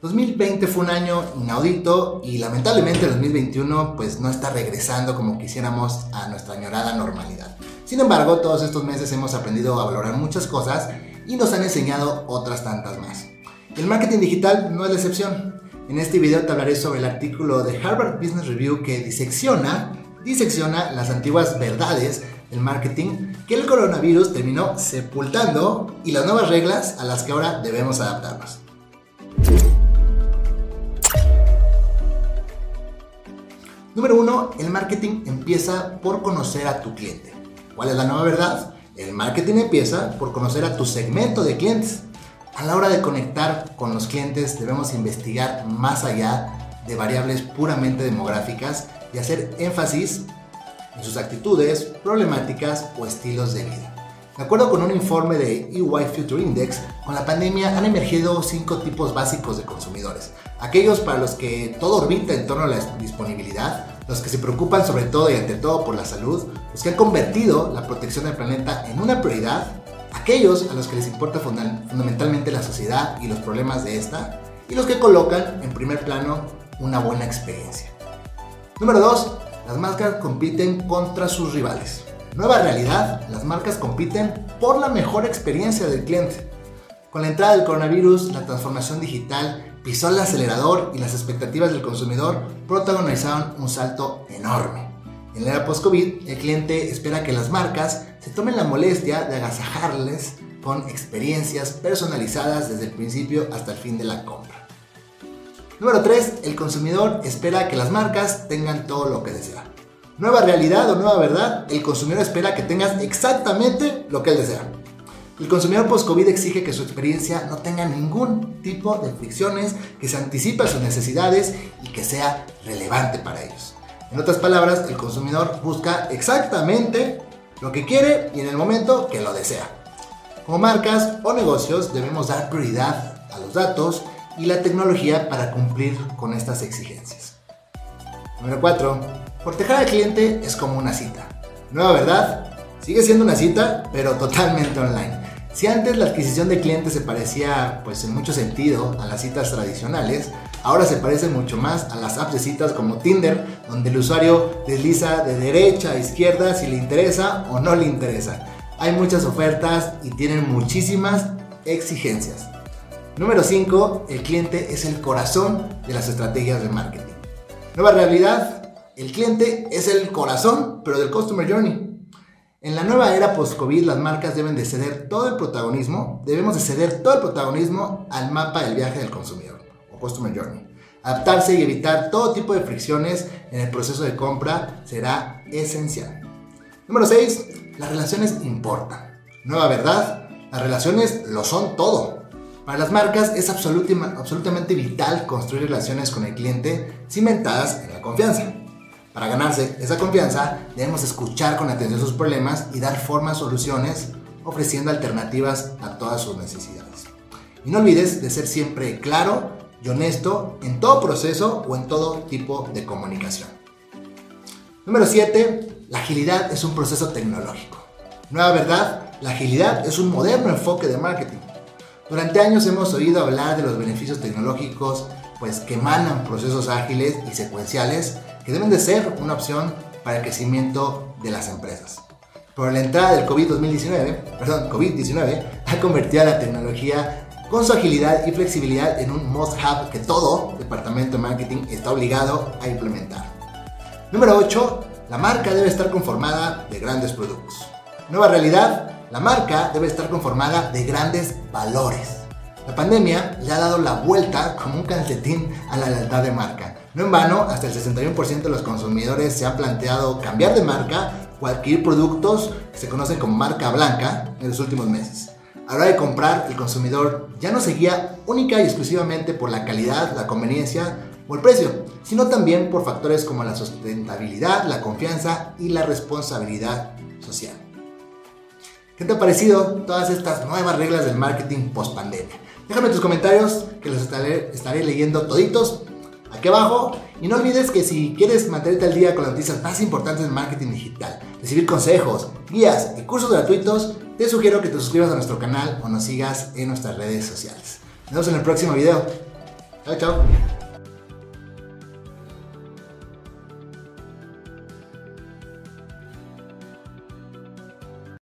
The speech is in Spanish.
2020 fue un año inaudito y lamentablemente el 2021 pues no está regresando como quisiéramos a nuestra añorada normalidad. Sin embargo, todos estos meses hemos aprendido a valorar muchas cosas y nos han enseñado otras tantas más. El marketing digital no es la excepción. En este video te hablaré sobre el artículo de Harvard Business Review que disecciona, disecciona las antiguas verdades del marketing que el coronavirus terminó sepultando y las nuevas reglas a las que ahora debemos adaptarnos. Número 1. El marketing empieza por conocer a tu cliente. ¿Cuál es la nueva verdad? El marketing empieza por conocer a tu segmento de clientes. A la hora de conectar con los clientes debemos investigar más allá de variables puramente demográficas y hacer énfasis en sus actitudes, problemáticas o estilos de vida. De acuerdo con un informe de EY Future Index, con la pandemia han emergido cinco tipos básicos de consumidores. Aquellos para los que todo orbita en torno a la disponibilidad, los que se preocupan sobre todo y ante todo por la salud, los que han convertido la protección del planeta en una prioridad, aquellos a los que les importa fundamentalmente la sociedad y los problemas de esta, y los que colocan en primer plano una buena experiencia. Número 2. Las marcas compiten contra sus rivales. Nueva realidad, las marcas compiten por la mejor experiencia del cliente. Con la entrada del coronavirus, la transformación digital pisó el acelerador y las expectativas del consumidor protagonizaron un salto enorme. En la era post-COVID, el cliente espera que las marcas se tomen la molestia de agasajarles con experiencias personalizadas desde el principio hasta el fin de la compra. Número 3. El consumidor espera que las marcas tengan todo lo que desea. Nueva realidad o nueva verdad, el consumidor espera que tengas exactamente lo que él desea. El consumidor post-COVID exige que su experiencia no tenga ningún tipo de fricciones, que se anticipe a sus necesidades y que sea relevante para ellos. En otras palabras, el consumidor busca exactamente lo que quiere y en el momento que lo desea. Como marcas o negocios debemos dar prioridad a los datos y la tecnología para cumplir con estas exigencias. Número 4 Cortejar al cliente es como una cita. Nueva verdad, sigue siendo una cita, pero totalmente online. Si antes la adquisición de clientes se parecía, pues en mucho sentido, a las citas tradicionales, ahora se parece mucho más a las apps de citas como Tinder, donde el usuario desliza de derecha a izquierda si le interesa o no le interesa. Hay muchas ofertas y tienen muchísimas exigencias. Número 5. El cliente es el corazón de las estrategias de marketing. Nueva realidad, el cliente es el corazón, pero del Customer Journey. En la nueva era post-COVID, las marcas deben de ceder todo el protagonismo, debemos de ceder todo el protagonismo al mapa del viaje del consumidor, o Customer Journey. Adaptarse y evitar todo tipo de fricciones en el proceso de compra será esencial. Número 6. Las relaciones importan. Nueva verdad, las relaciones lo son todo. Para las marcas es absolutamente vital construir relaciones con el cliente cimentadas en la confianza. Para ganarse esa confianza, debemos escuchar con atención sus problemas y dar forma a soluciones, ofreciendo alternativas a todas sus necesidades. Y no olvides de ser siempre claro y honesto en todo proceso o en todo tipo de comunicación. Número 7. La agilidad es un proceso tecnológico. Nueva verdad, la agilidad es un moderno enfoque de marketing. Durante años hemos oído hablar de los beneficios tecnológicos pues, que emanan procesos ágiles y secuenciales que deben de ser una opción para el crecimiento de las empresas. Por la entrada del COVID-19, perdón, COVID-19 ha convertido a la tecnología con su agilidad y flexibilidad en un must-have que todo departamento de marketing está obligado a implementar. Número 8. La marca debe estar conformada de grandes productos. Nueva realidad. La marca debe estar conformada de grandes valores. La pandemia le ha dado la vuelta como un calcetín a la lealtad de marca. No en vano, hasta el 61% de los consumidores se han planteado cambiar de marca o adquirir productos que se conocen como marca blanca en los últimos meses. A la hora de comprar, el consumidor ya no se guía única y exclusivamente por la calidad, la conveniencia o el precio, sino también por factores como la sustentabilidad, la confianza y la responsabilidad social. ¿Qué te ha parecido todas estas nuevas reglas del marketing post pandemia? Déjame tus comentarios que los estaré, estaré leyendo toditos aquí abajo. Y no olvides que si quieres mantenerte al día con las noticias más importantes del marketing digital, recibir consejos, guías y cursos gratuitos, te sugiero que te suscribas a nuestro canal o nos sigas en nuestras redes sociales. Nos vemos en el próximo video. Chao, chao.